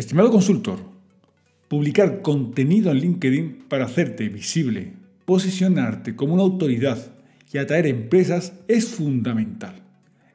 Estimado consultor, publicar contenido en LinkedIn para hacerte visible, posicionarte como una autoridad y atraer empresas es fundamental.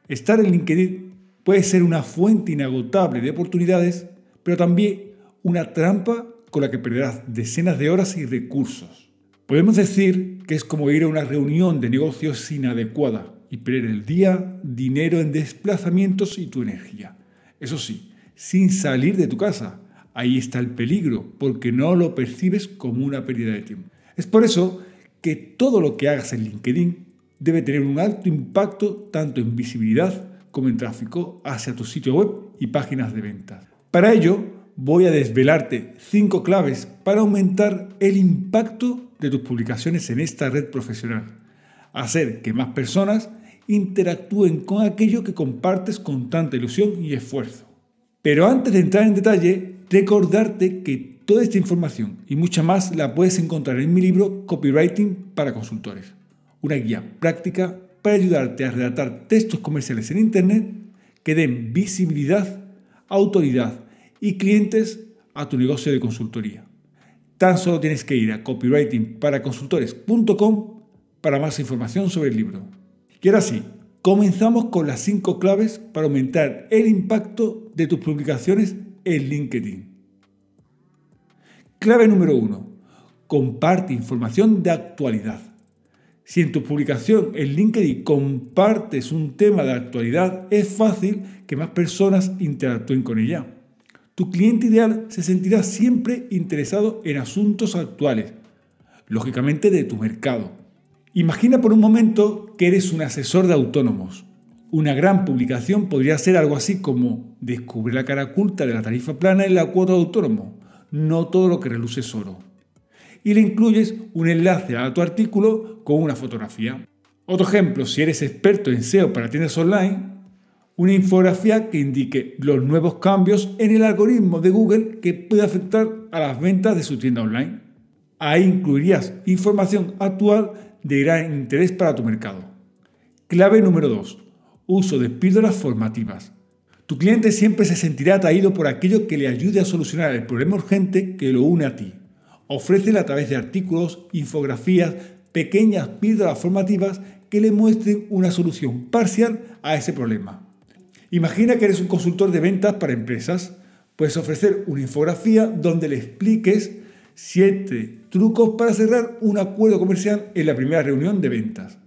Estar en LinkedIn puede ser una fuente inagotable de oportunidades, pero también una trampa con la que perderás decenas de horas y recursos. Podemos decir que es como ir a una reunión de negocios inadecuada y perder el día, dinero en desplazamientos y tu energía. Eso sí, sin salir de tu casa. Ahí está el peligro, porque no lo percibes como una pérdida de tiempo. Es por eso que todo lo que hagas en LinkedIn debe tener un alto impacto tanto en visibilidad como en tráfico hacia tu sitio web y páginas de ventas. Para ello, voy a desvelarte cinco claves para aumentar el impacto de tus publicaciones en esta red profesional. Hacer que más personas interactúen con aquello que compartes con tanta ilusión y esfuerzo. Pero antes de entrar en detalle, recordarte que toda esta información y mucha más la puedes encontrar en mi libro Copywriting para consultores, una guía práctica para ayudarte a redactar textos comerciales en Internet que den visibilidad, autoridad y clientes a tu negocio de consultoría. Tan solo tienes que ir a copywritingparaconsultores.com para más información sobre el libro. Y ahora sí, Comenzamos con las cinco claves para aumentar el impacto de tus publicaciones en LinkedIn. Clave número uno. Comparte información de actualidad. Si en tu publicación en LinkedIn compartes un tema de actualidad, es fácil que más personas interactúen con ella. Tu cliente ideal se sentirá siempre interesado en asuntos actuales, lógicamente de tu mercado Imagina por un momento que eres un asesor de autónomos. Una gran publicación podría ser algo así como descubre la cara oculta de la tarifa plana en la cuota de autónomo. No todo lo que reluce es oro. Y le incluyes un enlace a tu artículo con una fotografía. Otro ejemplo, si eres experto en SEO para tiendas online, una infografía que indique los nuevos cambios en el algoritmo de Google que puede afectar a las ventas de su tienda online. Ahí incluirías información actual de gran interés para tu mercado. Clave número 2. Uso de píldoras formativas. Tu cliente siempre se sentirá atraído por aquello que le ayude a solucionar el problema urgente que lo une a ti. Ofrécele a través de artículos, infografías, pequeñas píldoras formativas que le muestren una solución parcial a ese problema. Imagina que eres un consultor de ventas para empresas. Puedes ofrecer una infografía donde le expliques 7 trucos para cerrar un acuerdo comercial en la primera reunión de ventas.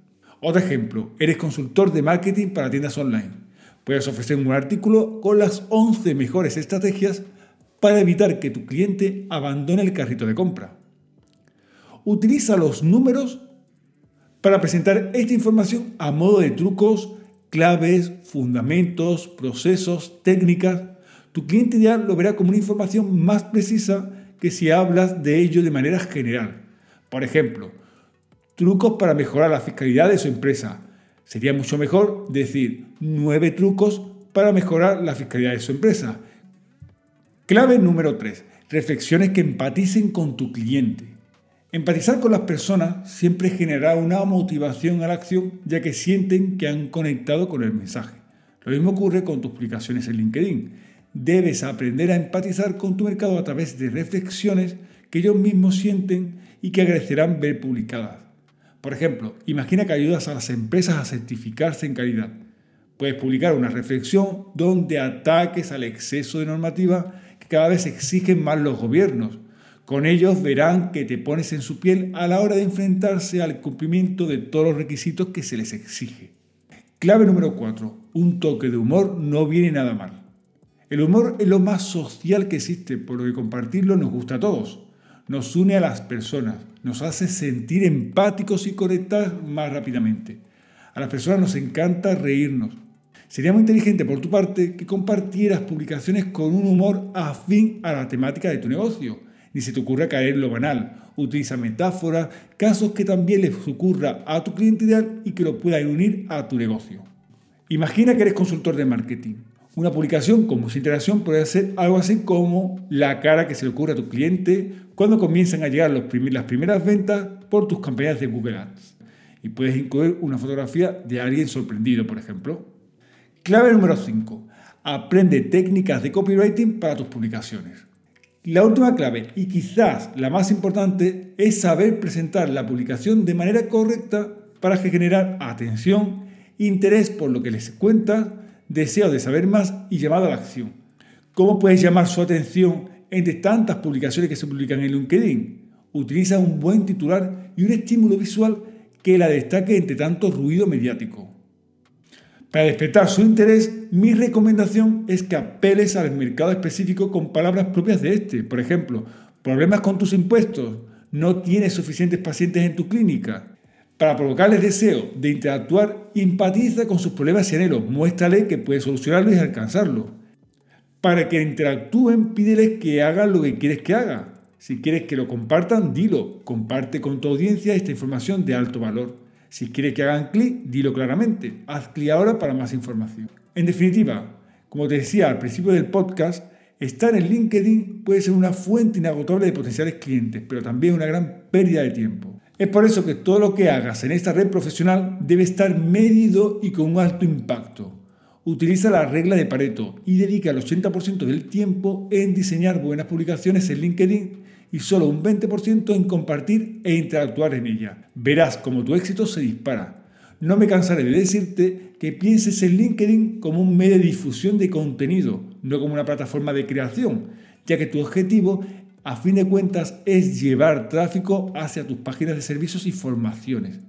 Otro ejemplo, eres consultor de marketing para tiendas online. Puedes ofrecer un artículo con las 11 mejores estrategias para evitar que tu cliente abandone el carrito de compra. Utiliza los números para presentar esta información a modo de trucos, claves, fundamentos, procesos, técnicas. Tu cliente ideal lo verá como una información más precisa que si hablas de ello de manera general. Por ejemplo, trucos para mejorar la fiscalidad de su empresa. Sería mucho mejor decir nueve trucos para mejorar la fiscalidad de su empresa. Clave número 3. Reflexiones que empaticen con tu cliente. Empatizar con las personas siempre genera una motivación a la acción ya que sienten que han conectado con el mensaje. Lo mismo ocurre con tus publicaciones en LinkedIn. Debes aprender a empatizar con tu mercado a través de reflexiones que ellos mismos sienten y que agradecerán ver publicadas. Por ejemplo, imagina que ayudas a las empresas a certificarse en calidad. Puedes publicar una reflexión donde ataques al exceso de normativa que cada vez exigen más los gobiernos. Con ellos verán que te pones en su piel a la hora de enfrentarse al cumplimiento de todos los requisitos que se les exige. Clave número 4. Un toque de humor no viene nada mal. El humor es lo más social que existe, por lo que compartirlo nos gusta a todos. Nos une a las personas, nos hace sentir empáticos y conectar más rápidamente. A las personas nos encanta reírnos. Sería muy inteligente por tu parte que compartieras publicaciones con un humor afín a la temática de tu negocio. Ni se te ocurra caer en lo banal. Utiliza metáforas, casos que también les ocurra a tu cliente y que lo puedan unir a tu negocio. Imagina que eres consultor de marketing una publicación con mucha interacción puede ser algo así como la cara que se le ocurre a tu cliente cuando comienzan a llegar las primeras ventas por tus campañas de Google Ads. Y puedes incluir una fotografía de alguien sorprendido, por ejemplo. Clave número 5. Aprende técnicas de copywriting para tus publicaciones. La última clave, y quizás la más importante, es saber presentar la publicación de manera correcta para generar atención, interés por lo que les cuenta, deseo de saber más y llamada a la acción. ¿Cómo puedes llamar su atención entre tantas publicaciones que se publican en LinkedIn? Utiliza un buen titular y un estímulo visual que la destaque entre tanto ruido mediático. Para despertar su interés, mi recomendación es que apeles al mercado específico con palabras propias de este. Por ejemplo, problemas con tus impuestos, no tienes suficientes pacientes en tu clínica. Para provocarles deseo de interactuar, empatiza con sus problemas y anhelos, muéstrale que puedes solucionarlos y alcanzarlos. Para que interactúen, pídeles que hagan lo que quieres que haga. Si quieres que lo compartan, dilo. Comparte con tu audiencia esta información de alto valor. Si quieres que hagan clic, dilo claramente. Haz clic ahora para más información. En definitiva, como te decía al principio del podcast, estar en LinkedIn puede ser una fuente inagotable de potenciales clientes, pero también una gran pérdida de tiempo. Es por eso que todo lo que hagas en esta red profesional debe estar medido y con alto impacto. Utiliza la regla de Pareto y dedica el 80% del tiempo en diseñar buenas publicaciones en LinkedIn y solo un 20% en compartir e interactuar en ella. Verás cómo tu éxito se dispara. No me cansaré de decirte que pienses en LinkedIn como un medio de difusión de contenido, no como una plataforma de creación, ya que tu objetivo, a fin de cuentas, es llevar tráfico hacia tus páginas de servicios y formaciones.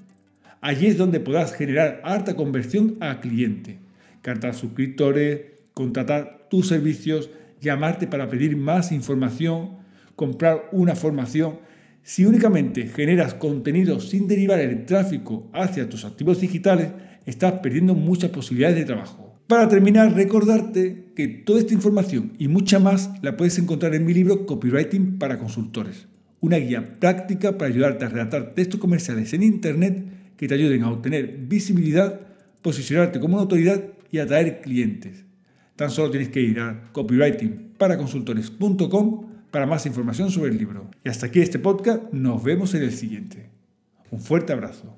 Allí es donde podrás generar alta conversión a cliente, cartar suscriptores, contratar tus servicios, llamarte para pedir más información, comprar una formación, si únicamente generas contenido sin derivar el tráfico hacia tus activos digitales, estás perdiendo muchas posibilidades de trabajo. Para terminar, recordarte que toda esta información y mucha más la puedes encontrar en mi libro Copywriting para consultores, una guía práctica para ayudarte a redactar textos comerciales en Internet que te ayuden a obtener visibilidad, posicionarte como una autoridad y atraer clientes. Tan solo tienes que ir a copywritingparaconsultores.com para más información sobre el libro. Y hasta aquí este podcast, nos vemos en el siguiente. Un fuerte abrazo.